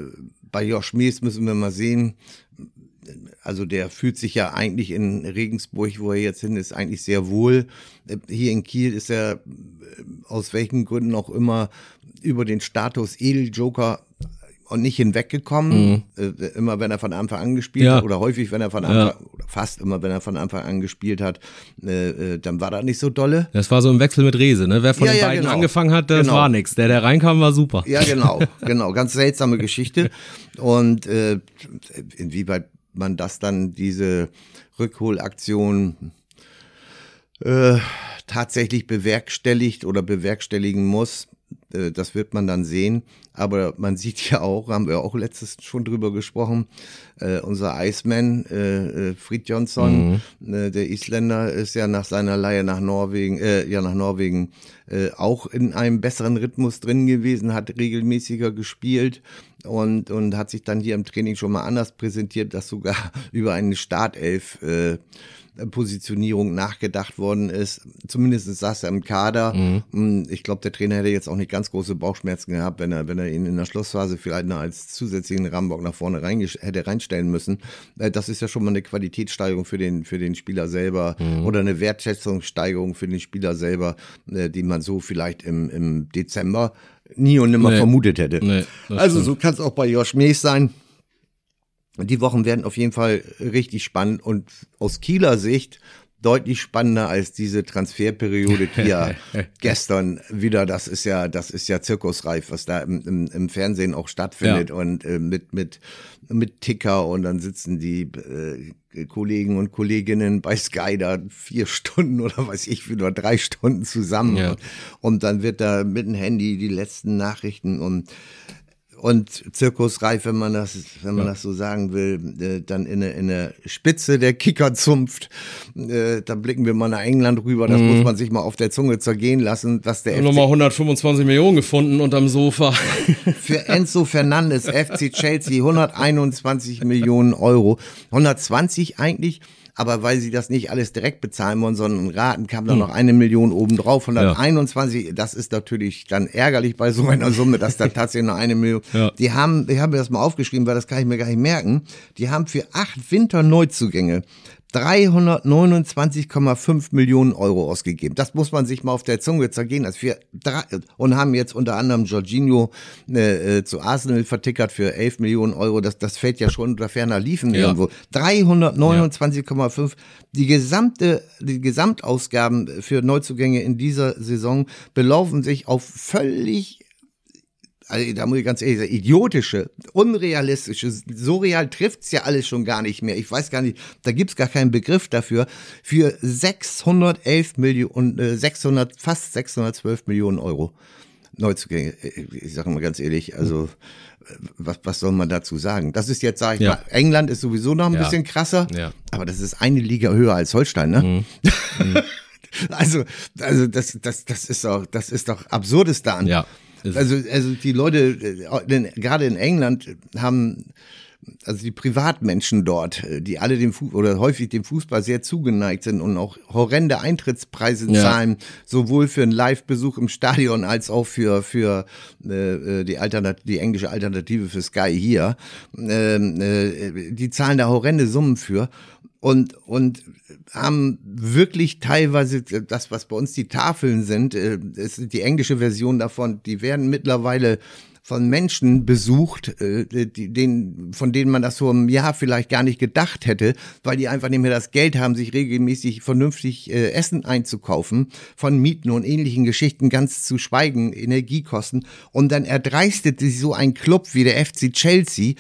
bei Josh Mees müssen wir mal sehen, also der fühlt sich ja eigentlich in Regensburg, wo er jetzt hin ist, eigentlich sehr wohl. Hier in Kiel ist er äh, aus welchen Gründen auch immer über den Status Edeljoker und nicht hinweggekommen. Mhm. Äh, immer wenn er von Anfang an gespielt ja. hat, oder häufig, wenn er von Anfang, ja. oder fast immer, wenn er von Anfang an gespielt hat, äh, äh, dann war das nicht so dolle. Das war so ein Wechsel mit Rese, ne? Wer von ja, den beiden genau. angefangen hat, das genau. war nix. Der, der reinkam, war super. Ja, genau, genau. Ganz seltsame Geschichte. Und äh, inwieweit man das dann, diese Rückholaktion tatsächlich bewerkstelligt oder bewerkstelligen muss, das wird man dann sehen. Aber man sieht ja auch, haben wir auch letztes schon drüber gesprochen, äh, unser Iceman, äh, äh, Fried Johnson, mhm. äh, der Isländer, ist ja nach seiner Leihe nach Norwegen, äh, ja nach Norwegen äh, auch in einem besseren Rhythmus drin gewesen, hat regelmäßiger gespielt und, und hat sich dann hier im Training schon mal anders präsentiert, dass sogar über eine Startelf äh, Positionierung nachgedacht worden ist. Zumindest saß er im Kader. Mhm. Mm, ich glaube, der Trainer hätte jetzt auch nicht ganz große Bauchschmerzen gehabt, wenn er, wenn er ihn in der Schlussphase vielleicht noch als zusätzlichen Rambock nach vorne rein, hätte reinstellen müssen. Äh, das ist ja schon mal eine Qualitätssteigerung für den, für den Spieler selber mhm. oder eine Wertschätzungssteigerung für den Spieler selber, äh, die man so vielleicht im, im Dezember nie und nimmer nee. vermutet hätte. Nee, also so kann es auch bei Josh Mees sein die Wochen werden auf jeden Fall richtig spannend und aus Kieler Sicht deutlich spannender als diese Transferperiode, die ja gestern wieder, das ist ja, das ist ja zirkusreif, was da im, im, im Fernsehen auch stattfindet ja. und äh, mit, mit, mit Ticker und dann sitzen die äh, Kollegen und Kolleginnen bei Sky da vier Stunden oder weiß ich, wieder drei Stunden zusammen ja. und dann wird da mit dem Handy die letzten Nachrichten und und zirkusreif, wenn man das, wenn man ja. das so sagen will, äh, dann in eine, in eine Spitze der Kickerzunft. Äh, da blicken wir mal nach England rüber. Das mhm. muss man sich mal auf der Zunge zergehen lassen, was der nochmal 125 Millionen gefunden unterm Sofa. Für Enzo Fernandes, FC Chelsea, 121 Millionen Euro. 120 eigentlich aber weil sie das nicht alles direkt bezahlen wollen, sondern Raten kam da hm. noch eine Million obendrauf. 121, ja. das ist natürlich dann ärgerlich bei so einer Summe, dass da tatsächlich noch eine Million. Ja. Die haben, ich habe mir das mal aufgeschrieben, weil das kann ich mir gar nicht merken. Die haben für acht Winterneuzugänge 329,5 Millionen Euro ausgegeben. Das muss man sich mal auf der Zunge zergehen. Also für drei, und haben jetzt unter anderem Jorginho äh, äh zu Arsenal vertickert für 11 Millionen Euro. Das, das fällt ja schon unter ferner Liefen ja. irgendwo. 329,5. Ja. Die gesamte, die Gesamtausgaben für Neuzugänge in dieser Saison belaufen sich auf völlig also da muss ich ganz ehrlich sagen, idiotische, unrealistische, so real trifft's ja alles schon gar nicht mehr. Ich weiß gar nicht, da gibt's gar keinen Begriff dafür. Für 611 Millionen, äh, 600, fast 612 Millionen Euro Neuzugänge. Ich sage mal ganz ehrlich, also was, was soll man dazu sagen? Das ist jetzt, sage ich ja. mal, England ist sowieso noch ein ja. bisschen krasser, ja. aber das ist eine Liga höher als Holstein, ne? Mhm. Mhm. also, also das, das, das ist doch, das ist doch absurdestan. Ja. Also, also die Leute, äh, gerade in England, haben also die Privatmenschen dort, die alle dem Fußball oder häufig dem Fußball sehr zugeneigt sind und auch horrende Eintrittspreise ja. zahlen, sowohl für einen Live-Besuch im Stadion als auch für für äh, äh die Alternat die englische Alternative für Sky hier. Ähm, äh, die zahlen da horrende Summen für und, und haben wirklich teilweise das, was bei uns die Tafeln sind, äh, ist die englische Version davon, die werden mittlerweile von Menschen besucht, äh, den, von denen man das so im Jahr vielleicht gar nicht gedacht hätte, weil die einfach nicht mehr das Geld haben, sich regelmäßig vernünftig äh, Essen einzukaufen, von Mieten und ähnlichen Geschichten ganz zu schweigen, Energiekosten. Und dann erdreistet sich so ein Club wie der FC Chelsea,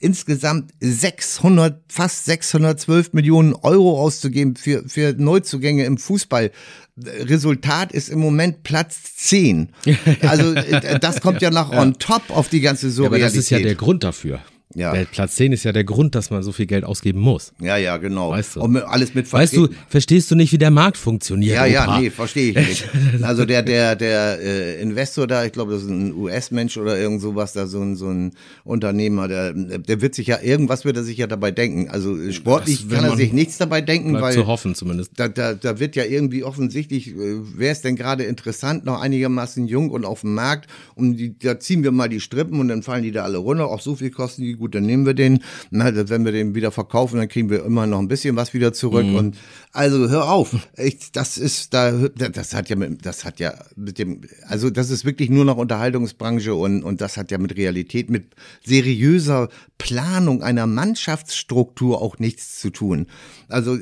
insgesamt 600, fast 612 Millionen Euro auszugeben für, für Neuzugänge im Fußball. Resultat ist im Moment Platz 10. Also äh, das kommt ja noch on top auf die ganze Surrealität. Ja, aber das ist ja der Grund dafür. Ja. Platz 10 ist ja der Grund, dass man so viel Geld ausgeben muss. Ja, ja, genau. Weißt du? Und alles mit Weißt du, verstehst du nicht, wie der Markt funktioniert? Ja, ja, nee, verstehe ich nicht. Also der, der, der äh, Investor da, ich glaube, das ist ein US-Mensch oder irgend sowas, da so ein, so ein Unternehmer, der, der wird sich ja, irgendwas wird er sich ja dabei denken. Also sportlich kann er sich nichts dabei denken, weil. zu hoffen zumindest. Da, da, da wird ja irgendwie offensichtlich, äh, wer ist denn gerade interessant, noch einigermaßen jung und auf dem Markt und die, da ziehen wir mal die Strippen und dann fallen die da alle runter. Auch so viel kosten die gut, dann nehmen wir den. Na, wenn wir den wieder verkaufen, dann kriegen wir immer noch ein bisschen was wieder zurück. Mhm. Und also hör auf. Ich, das ist da, das hat ja mit, das hat ja mit dem, also das ist wirklich nur noch Unterhaltungsbranche und, und das hat ja mit Realität, mit seriöser Planung einer Mannschaftsstruktur auch nichts zu tun. Also,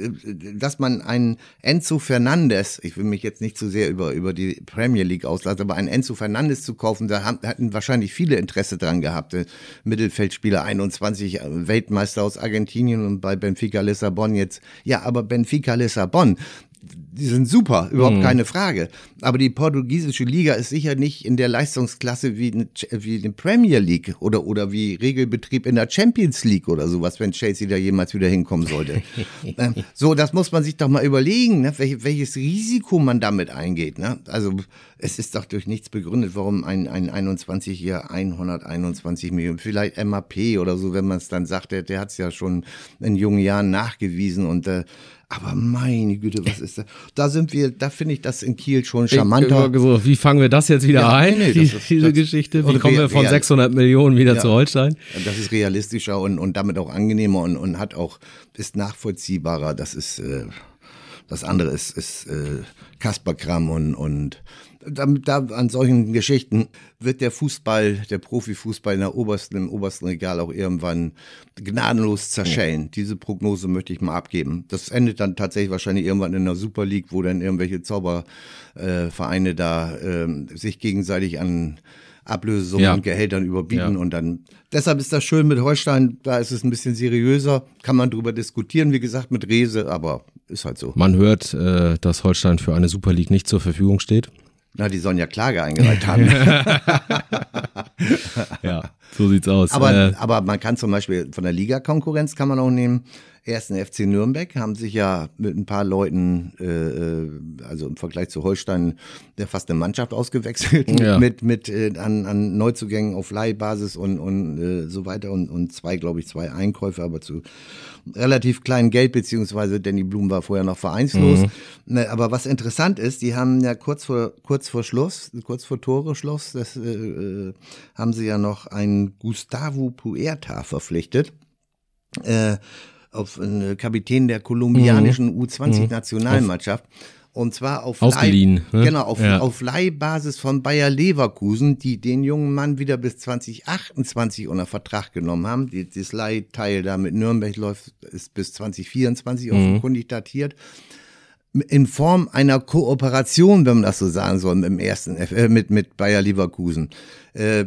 dass man einen Enzo Fernandes, ich will mich jetzt nicht zu sehr über, über die Premier League auslassen, aber einen Enzo Fernandes zu kaufen, da hatten wahrscheinlich viele Interesse dran gehabt. Mittelfeldspieler 21, Weltmeister aus Argentinien und bei Benfica Lissabon jetzt. Ja, aber Benfica Lissabon, die sind super, überhaupt mhm. keine Frage. Aber die portugiesische Liga ist sicher nicht in der Leistungsklasse wie eine, wie eine Premier League oder, oder wie Regelbetrieb in der Champions League oder sowas, wenn Chelsea da jemals wieder hinkommen sollte. ähm, so, das muss man sich doch mal überlegen, ne? Wel welches Risiko man damit eingeht. Ne? Also es ist doch durch nichts begründet, warum ein, ein 21 hier 121 Millionen, vielleicht MAP oder so, wenn man es dann sagt, der, der hat es ja schon in jungen Jahren nachgewiesen und äh, aber meine Güte, was ist da? Da sind wir, da finde ich das in Kiel schon charmanter. So, wie fangen wir das jetzt wieder ja, ein, nee, die, ist, diese das, Geschichte? Wie kommen wir von 600 Millionen wieder ja, zu Holstein? Das ist realistischer und, und damit auch angenehmer und, und hat auch, ist nachvollziehbarer. Das ist, äh, das andere ist, ist äh, Kasperkram und, und da, da, an solchen Geschichten wird der Fußball, der Profifußball in der obersten, im obersten Regal auch irgendwann gnadenlos zerschellen. Ja. Diese Prognose möchte ich mal abgeben. Das endet dann tatsächlich wahrscheinlich irgendwann in der Super League, wo dann irgendwelche Zaubervereine äh, da äh, sich gegenseitig an Ablösesummen ja. und Gehältern überbieten ja. und dann deshalb ist das schön mit Holstein, da ist es ein bisschen seriöser, kann man drüber diskutieren, wie gesagt mit Rese, aber ist halt so. Man hört, äh, dass Holstein für eine Super League nicht zur Verfügung steht. Na, die sollen ja Klage eingereicht haben. ja, so sieht's aus. Aber, äh, aber man kann zum Beispiel von der Liga-Konkurrenz kann man auch nehmen. Ersten FC Nürnberg haben sich ja mit ein paar Leuten, äh, äh, also im Vergleich zu Holstein, der fast eine Mannschaft ausgewechselt ja. mit mit äh, an, an Neuzugängen auf Leihbasis und und äh, so weiter und und zwei, glaube ich, zwei Einkäufe, aber zu relativ kleinen Geld, beziehungsweise Danny Blum war vorher noch vereinslos. Mhm. Ne, aber was interessant ist, die haben ja kurz vor, kurz vor Schluss, kurz vor Tore Schluss, das äh, äh, haben sie ja noch einen Gustavo Puerta verpflichtet. Äh, auf einen Kapitän der kolumbianischen mhm. U20-Nationalmannschaft. Und zwar auf, Ausgeliehen, Leih, ne? genau, auf, ja. auf Leihbasis von Bayer Leverkusen, die den jungen Mann wieder bis 2028 unter Vertrag genommen haben. Das Leihteil da mit Nürnberg läuft, ist bis 2024 mhm. offenkundig datiert. In Form einer Kooperation, wenn man das so sagen soll, im ersten, äh, mit, mit Bayer Leverkusen. Äh,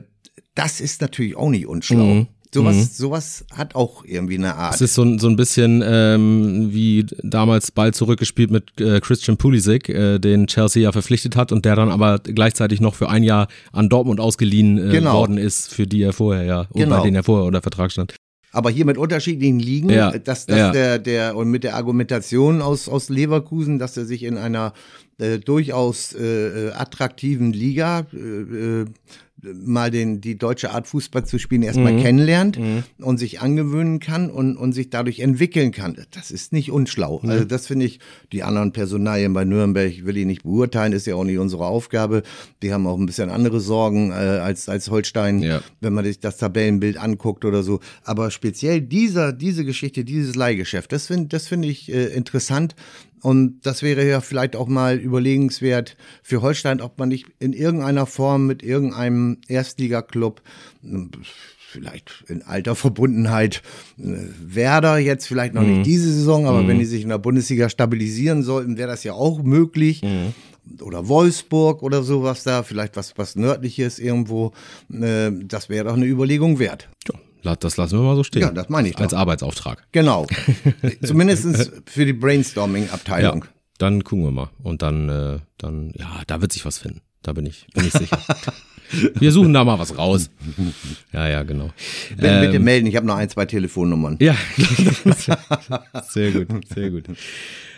das ist natürlich auch nicht unschlau. Mhm. Sowas, mhm. sowas hat auch irgendwie eine Art. Es ist so, so ein bisschen ähm, wie damals Ball zurückgespielt mit äh, Christian Pulisic, äh, den Chelsea ja verpflichtet hat und der dann aber gleichzeitig noch für ein Jahr an Dortmund ausgeliehen äh, genau. worden ist, für die er vorher ja, genau. bei denen er vorher unter Vertrag stand. Aber hier mit unterschiedlichen Ligen, ja. dass, dass ja. der, der, und mit der Argumentation aus, aus Leverkusen, dass er sich in einer äh, durchaus äh, äh attraktiven Liga äh, äh mal den, die deutsche Art Fußball zu spielen erstmal mhm. kennenlernt mhm. und sich angewöhnen kann und, und sich dadurch entwickeln kann. Das ist nicht unschlau. Mhm. Also das finde ich, die anderen Personalien bei Nürnberg will ich nicht beurteilen, ist ja auch nicht unsere Aufgabe. Die haben auch ein bisschen andere Sorgen äh, als, als Holstein, ja. wenn man sich das Tabellenbild anguckt oder so. Aber speziell dieser, diese Geschichte, dieses Leihgeschäft, das finde das finde ich äh, interessant und das wäre ja vielleicht auch mal überlegenswert für Holstein, ob man nicht in irgendeiner Form mit irgendeinem Erstligaklub vielleicht in alter Verbundenheit äh, Werder jetzt vielleicht noch mhm. nicht diese Saison, aber mhm. wenn die sich in der Bundesliga stabilisieren sollten, wäre das ja auch möglich. Mhm. Oder Wolfsburg oder sowas da, vielleicht was, was nördliches irgendwo. Äh, das wäre doch eine Überlegung wert. Ja. Das lassen wir mal so stehen. Ja, das meine ich. Als doch. Arbeitsauftrag. Genau. Zumindest für die Brainstorming-Abteilung. Ja, dann gucken wir mal. Und dann, äh, dann, ja, da wird sich was finden. Da bin ich, bin ich sicher. wir suchen da mal was raus. Ja, ja, genau. Bitte, ähm, bitte melden, ich habe noch ein, zwei Telefonnummern. Ja, sehr gut, sehr gut.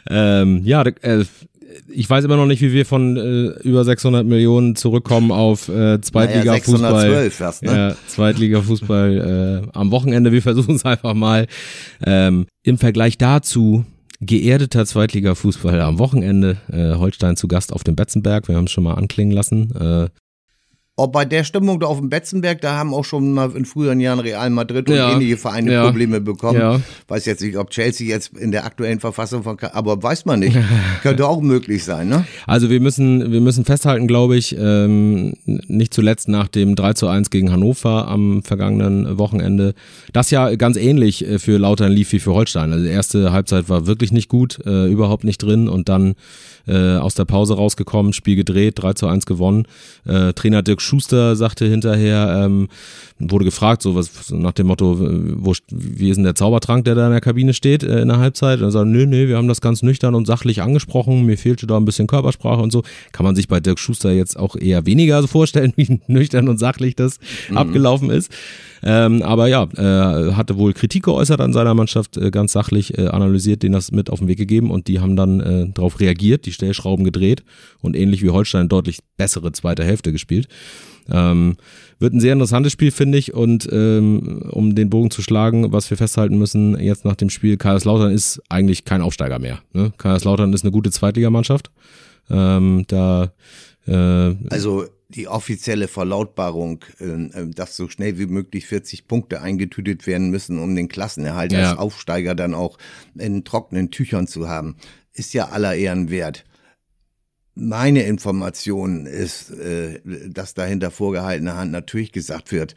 Ähm, ja, äh, ich weiß immer noch nicht, wie wir von äh, über 600 Millionen zurückkommen auf äh, Zweitliga-Fußball. Naja, ne? ja, Zweitliga-Fußball äh, am Wochenende. Wir versuchen es einfach mal. Ähm, Im Vergleich dazu geerdeter Zweitliga-Fußball am Wochenende. Äh, Holstein zu Gast auf dem Betzenberg. Wir haben es schon mal anklingen lassen. Äh, Auch bei der Stimmung da auf dem Betzenberg, da haben auch schon mal in früheren Jahren Real Madrid und Ja. ähnliche Vereine Ja. Probleme bekommen. Ja. Weiß jetzt nicht, ob Chelsea jetzt in der aktuellen Verfassung von, aber weiß man nicht. Könnte auch möglich sein, ne? Also wir müssen, wir müssen festhalten, glaube ich, ähm, nicht zuletzt nach dem 3 zu 1 gegen Hannover am vergangenen Wochenende, das ja ganz ähnlich äh, für Lautern lief wie für Holstein. Also die erste Halbzeit war wirklich nicht gut, äh, überhaupt nicht drin und dann äh, aus der Pause rausgekommen, Spiel gedreht, 3 zu 1 gewonnen. Äh, Trainer Dirk Schuster sagte hinterher, ähm, wurde gefragt, so was nach dem Motto, wo, wie ist denn der Zaubertrank, der da in der Kabine steht äh, in der Halbzeit? Und er sagt, nö, nö, wir haben das ganz nüchtern und sachlich angesprochen, mir fehlte da ein bisschen Körpersprache und so. Kann man sich bei Dirk Schuster jetzt auch eher weniger so vorstellen, wie nüchtern und sachlich das abgelaufen ist. Ähm, aber ja, äh, hatte wohl Kritik geäußert an seiner Mannschaft, äh, ganz sachlich äh, analysiert, denen das mit auf den Weg gegeben und die haben dann äh, darauf reagiert, die Stellschrauben gedreht und ähnlich wie Holstein deutlich bessere zweite Hälfte gespielt. Ähm, wird ein sehr interessantes Spiel, finde ich. Und ähm, um den Bogen zu schlagen, was wir festhalten müssen, jetzt nach dem Spiel, Kaiserslautern ist eigentlich kein Aufsteiger mehr. Ne? Kaiserslautern ist eine gute Zweitligamannschaft. Ähm, da äh, Also die offizielle Verlautbarung, äh, dass so schnell wie möglich 40 Punkte eingetütet werden müssen, um den Klassenerhalt Ja. als Aufsteiger dann auch in trockenen Tüchern zu haben, ist ja aller Ehren wert. Meine Information ist, äh, dass da hinter vorgehaltener Hand natürlich gesagt wird,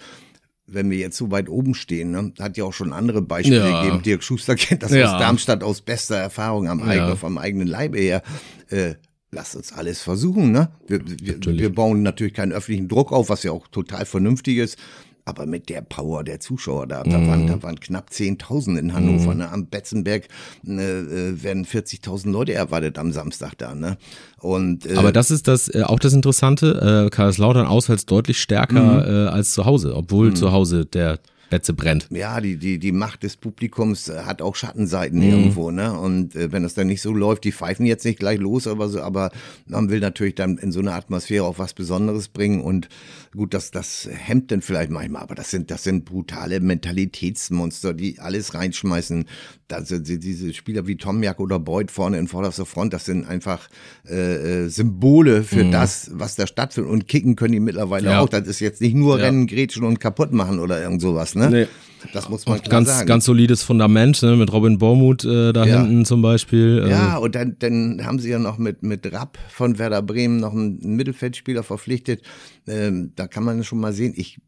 wenn wir jetzt so weit oben stehen, ne, hat ja auch schon andere Beispiele Ja. gegeben. Dirk Schuster kennt das Ja. aus Darmstadt aus bester Erfahrung am eigenen, Ja. vom eigenen Leibe her. Äh, lass uns alles versuchen, ne? Wir, wir, wir bauen natürlich keinen öffentlichen Druck auf, was ja auch total vernünftig ist. Aber mit der Power der Zuschauer da, da, Mhm. waren, da waren knapp 10.000 in Hannover. Ne? Am Betzenberg äh, äh, werden 40.000 Leute erwartet am Samstag da. Ne? Und, äh, Aber das ist das äh, auch das Interessante. Äh, Kaiserslautern auswärts deutlich stärker äh, als zu Hause, obwohl zu Hause der Betze brennt. ja, die, die, die Macht des Publikums äh, hat auch Schattenseiten Mhm. irgendwo, ne? Und äh, wenn es dann nicht so läuft, die pfeifen jetzt nicht gleich los, aber so, aber man will natürlich dann in so einer Atmosphäre auch was Besonderes bringen und gut, das, das hemmt dann vielleicht manchmal, aber das sind, das sind brutale Mentalitätsmonster, die alles reinschmeißen. Da sind die- diese Spieler wie Tomjak oder Beuth vorne in vorderster Front, das sind einfach äh, äh, Symbole für das, was da stattfindet. Und kicken können die mittlerweile Mhm. Ja. auch. Das ist jetzt nicht nur Ja. Rennen, Grätschen und kaputt machen oder irgend sowas, ne? Nee. Das muss man klar Ganz, sagen. ganz solides Fundament, ne, mit Robin Bormuth äh, da Ja. hinten zum Beispiel. äh, Ja, und dann, dann haben sie ja noch mit, mit Rapp von Werder Bremen noch einen Mittelfeldspieler verpflichtet. Ähm, da kann man schon mal sehen, ich,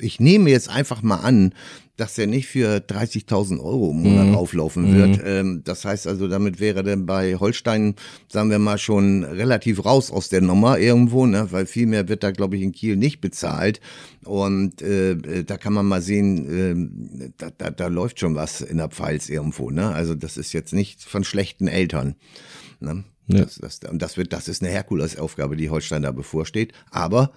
ich nehme jetzt einfach mal an, dass der nicht für 30.000 Euro im Monat auflaufen wird. Ähm, das heißt also, damit wäre dann bei Holstein, sagen wir mal, schon relativ raus aus der Nummer irgendwo, ne? weil viel mehr wird da, glaube ich, in Kiel nicht bezahlt. Und äh, äh, da kann man mal sehen, ähm, da, da, da läuft schon was in der Pfalz irgendwo. Ne? Also das ist jetzt nicht von schlechten Eltern. Ne? Ja. Das, das, und das wird, das ist eine Herkulesaufgabe, die Holstein da bevorsteht. Aber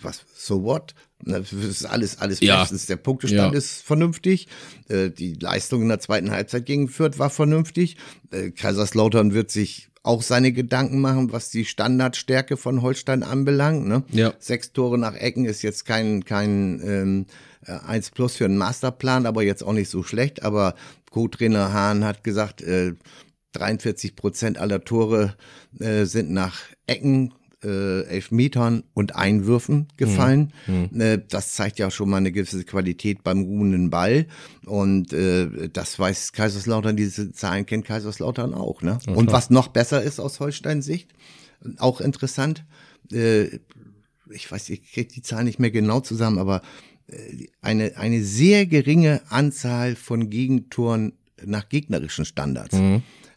was, so what? Das ist alles, alles Ja. bestens. Der Punktestand Ja. ist vernünftig. Äh, Die Leistung in der zweiten Halbzeit gegen Fürth war vernünftig. Äh, Kaiserslautern wird sich auch seine Gedanken machen, was die Standardstärke von Holstein anbelangt. Ne? Ja. Sechs Tore nach Ecken ist jetzt kein, kein ähm, äh, 1 plus für einen Masterplan, aber jetzt auch nicht so schlecht. Aber Co-Trainer Hahn hat gesagt, äh, 43 Prozent aller Tore äh, sind nach Ecken, äh, Elfmetern und Einwürfen gefallen. Äh, das zeigt ja schon mal eine gewisse Qualität beim ruhenden Ball. Und äh, das weiß Kaiserslautern, diese Zahlen kennt Kaiserslautern auch. Ne? und was noch besser ist aus Holsteins Sicht, auch interessant, äh, ich weiß, ich kriege die Zahlen nicht mehr genau zusammen, aber äh, eine, eine sehr geringe Anzahl von Gegentoren nach gegnerischen Standards.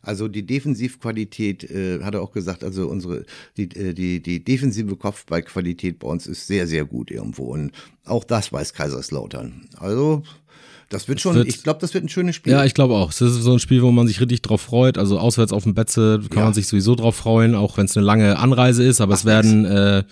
Also die Defensivqualität, äh, hat er auch gesagt, also unsere, die, äh, die, die defensive Kopfballqualität bei uns ist sehr, sehr gut irgendwo. Und auch das weiß Kaiserslautern. Also, das wird schon, wird- ich glaube, das wird ein schönes Spiel. Ja, ich glaube auch. Das ist so ein Spiel, wo man sich richtig drauf freut. Also auswärts auf dem Betze kann Ja. man sich sowieso drauf freuen, auch wenn es eine lange Anreise ist. Aber es werden äh,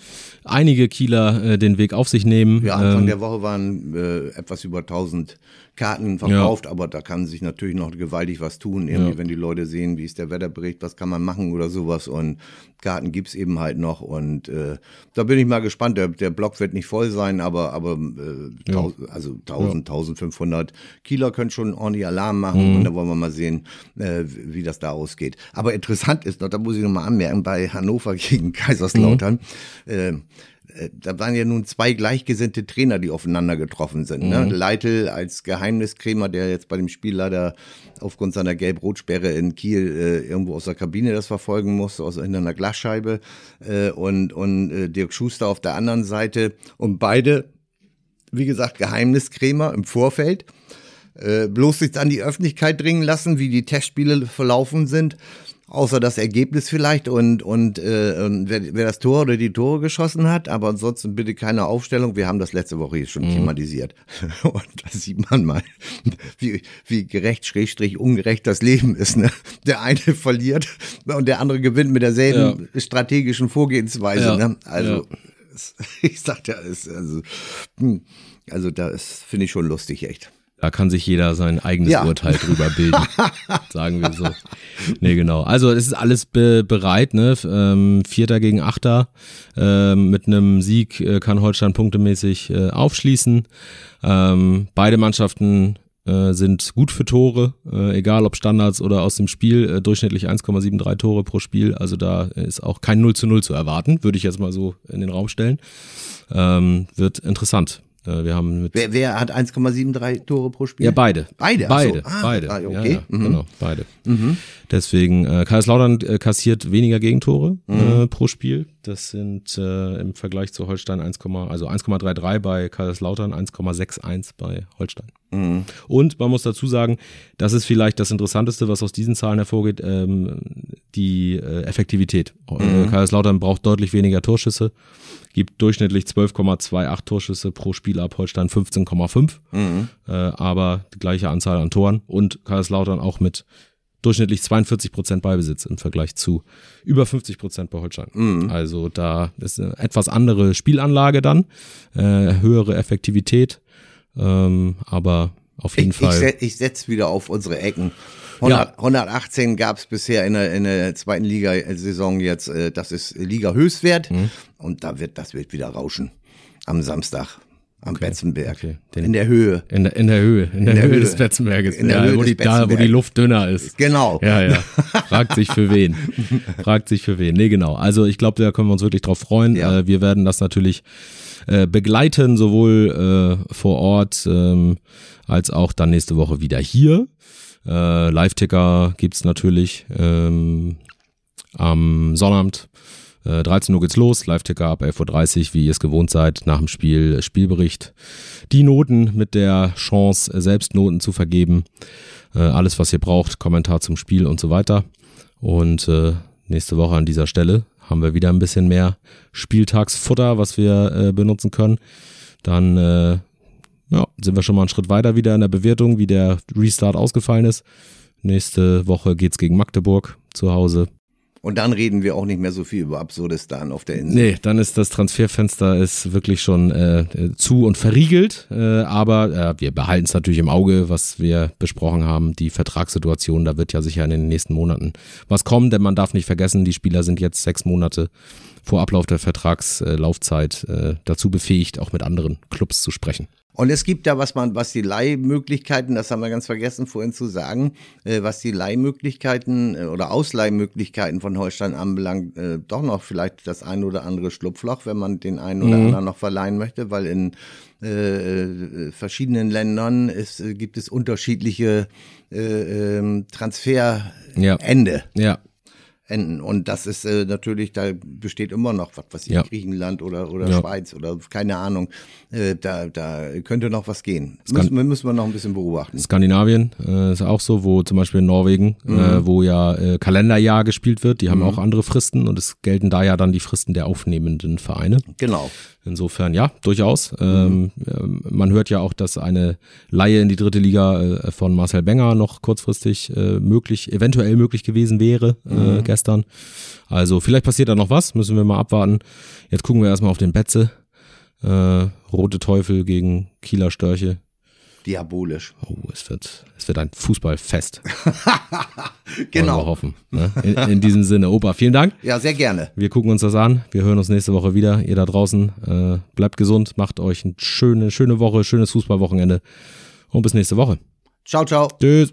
einige Kieler äh, den Weg auf sich nehmen. Ja, Anfang Ähm, der Woche waren äh, etwas über 1000 Karten verkauft, aber da kann sich natürlich noch gewaltig was tun. Irgendwie, Ja. wenn die Leute sehen, wie ist der Wetterbericht, was kann man machen oder sowas. Und Karten gibt's eben halt noch. Und äh, da bin ich mal gespannt. Der, der Block wird nicht voll sein, aber, aber äh, Ja. also 1000, 1500 Kieler können schon ordentlich Alarm machen. Mhm. Und da wollen wir mal sehen, äh, wie das da ausgeht. Aber interessant ist noch, da muss ich noch mal anmerken, bei Hannover gegen Kaiserslautern. Mhm. Äh, da waren ja nun zwei gleichgesinnte Trainer, die aufeinander getroffen sind. Ne? Leitl als Geheimniskrämer, der jetzt bei dem Spiel leider aufgrund seiner Gelb-Rot-Sperre in Kiel äh, irgendwo aus der Kabine das verfolgen musste, aus hinter einer Glasscheibe. Äh, und und äh, Dirk Schuster auf der anderen Seite. Und beide, wie gesagt, Geheimniskrämer im Vorfeld. Äh, bloß sich an die Öffentlichkeit dringen lassen, wie die Testspiele verlaufen sind außer das Ergebnis vielleicht und, und, äh, und wer, wer das Tor oder die Tore geschossen hat, aber ansonsten bitte keine Aufstellung. Wir haben das letzte Woche hier schon mhm. thematisiert. Und da sieht man mal, wie, wie gerecht, schrägstrich, ungerecht das Leben ist. Ne? Der eine verliert und der andere gewinnt mit derselben ja. strategischen Vorgehensweise. Ja. Ne? Also, ja. ich sag ja, also, hm, also da finde ich schon lustig, echt. Da kann sich jeder sein eigenes ja. Urteil drüber bilden, sagen wir so. Nee, genau. Also es ist alles be bereit, ne? Ähm, Vierter gegen Achter. Ähm, mit einem Sieg äh, kann Holstein punktemäßig äh, aufschließen. Ähm, beide Mannschaften äh, sind gut für Tore, äh, egal ob Standards oder aus dem Spiel, äh, durchschnittlich 1,73 Tore pro Spiel. Also da ist auch kein 0 zu 0 zu erwarten, würde ich jetzt mal so in den Raum stellen. Ähm, wird interessant. Äh, wir haben wer, wer hat 1,73 Tore pro Spiel? Ja, beide. Beide? Beide, so. ah, beide. Ah, okay. Ja, ja, mhm. Genau, beide. Mhm. Deswegen, äh, Kaiserslautern äh, kassiert weniger Gegentore mhm. äh, pro Spiel. Das sind äh, im Vergleich zu Holstein 1, also 1,33 bei Kaiserslautern, 1,61 bei Holstein. Mhm. Und man muss dazu sagen, das ist vielleicht das Interessanteste, was aus diesen Zahlen hervorgeht, ähm, die äh, Effektivität. Mhm. Kaiserslautern braucht deutlich weniger Torschüsse gibt durchschnittlich 12,28 Torschüsse pro Spiel ab, Holstein 15,5, mhm. äh, aber die gleiche Anzahl an Toren und Kaiserslautern auch mit durchschnittlich 42 Prozent Beibesitz im Vergleich zu über 50 Prozent bei Holstein. Mhm. Also da ist eine etwas andere Spielanlage dann, äh, höhere Effektivität, ähm, aber auf jeden ich, Fall. Ich, set, ich setze wieder auf unsere Ecken. 100, ja. 118 gab es bisher in der, in der zweiten Liga-Saison jetzt. Äh, das ist Liga-Höchstwert. Mhm. Und da wird, das wird wieder rauschen. Am Samstag. Am okay. Betzenberg. Okay. in der Höhe. In der, in der Höhe. In, in der, der, Höhe, des Betzenberges. In der ja, Höhe wo, die, da, wo die Luft dünner ist. Genau. Ja, ja. Fragt sich für wen. Fragt sich für wen. Nee, genau. Also ich glaube, da können wir uns wirklich drauf freuen. Ja. Äh, wir werden das natürlich äh, begleiten, sowohl äh, vor Ort ähm, als auch dann nächste Woche wieder hier. Äh, Live-Ticker gibt's natürlich ähm, am Sonnabend. Äh, 13 Uhr geht's los, Live-Ticker ab 11.30 Uhr, wie ihr es gewohnt seid, nach dem Spiel Spielbericht. Die Noten mit der Chance, selbst Noten zu vergeben. Äh, alles, was ihr braucht, Kommentar zum Spiel und so weiter. Und äh, nächste Woche an dieser Stelle haben wir wieder ein bisschen mehr Spieltagsfutter, was wir äh, benutzen können. Dann äh, ja, sind wir schon mal einen Schritt weiter wieder in der Bewertung, wie der Restart ausgefallen ist. Nächste Woche geht's gegen Magdeburg zu Hause. Und dann reden wir auch nicht mehr so viel über Absurdistan auf der Insel. Nee, dann ist das Transferfenster ist wirklich schon äh, zu und verriegelt. Äh, aber äh, wir behalten es natürlich im Auge, was wir besprochen haben. Die Vertragssituation, da wird ja sicher in den nächsten Monaten was kommen, denn man darf nicht vergessen, die Spieler sind jetzt sechs Monate vor Ablauf der Vertragslaufzeit äh, dazu befähigt, auch mit anderen Clubs zu sprechen. Und es gibt da, was man, was die Leihmöglichkeiten, das haben wir ganz vergessen vorhin zu sagen, äh, was die Leihmöglichkeiten äh, oder Ausleihmöglichkeiten von Holstein anbelangt, äh, doch noch vielleicht das ein oder andere Schlupfloch, wenn man den einen oder mhm. anderen noch verleihen möchte, weil in äh, äh verschiedenen Ländern ist, gibt es unterschiedliche äh, ähm, Transferende. Ja. ja enden. Und das ist äh, natürlich, da besteht immer noch was, was in ja. Griechenland oder, oder ja. Schweiz oder keine Ahnung. Äh, da, da könnte noch was gehen. Müssen, müssen wir noch ein bisschen beobachten. Skandinavien äh, ist auch so, wo zum Beispiel in Norwegen, äh, mhm. äh, wo ja äh, Kalenderjahr gespielt wird, die haben mhm. auch andere Fristen und es gelten da ja dann die Fristen der aufnehmenden Vereine. Genau. Insofern ja, durchaus. Mhm. Ähm, man hört ja auch, dass eine Laie in die dritte Liga äh, von Marcel Benger noch kurzfristig äh, möglich, eventuell möglich gewesen wäre äh, mhm. Gestern. Also vielleicht passiert da noch was, müssen wir mal abwarten. Jetzt gucken wir erstmal auf den Betze. Äh, Rote Teufel gegen Kieler Störche. Diabolisch. Oh, es wird, es wird ein Fußballfest. genau. wir hoffen. Ne? In, in, diesem Sinne, Opa, vielen Dank. Ja, sehr gerne. Wir gucken uns das an. Wir hören uns nächste Woche wieder. Ihr da draußen, äh, bleibt gesund, macht euch eine schöne, schöne Woche, schönes Fußballwochenende und bis nächste Woche. Ciao, ciao. Tschüss.